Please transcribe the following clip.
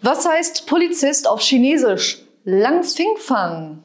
Was heißt Polizist auf Chinesisch? Lang Fing Fang.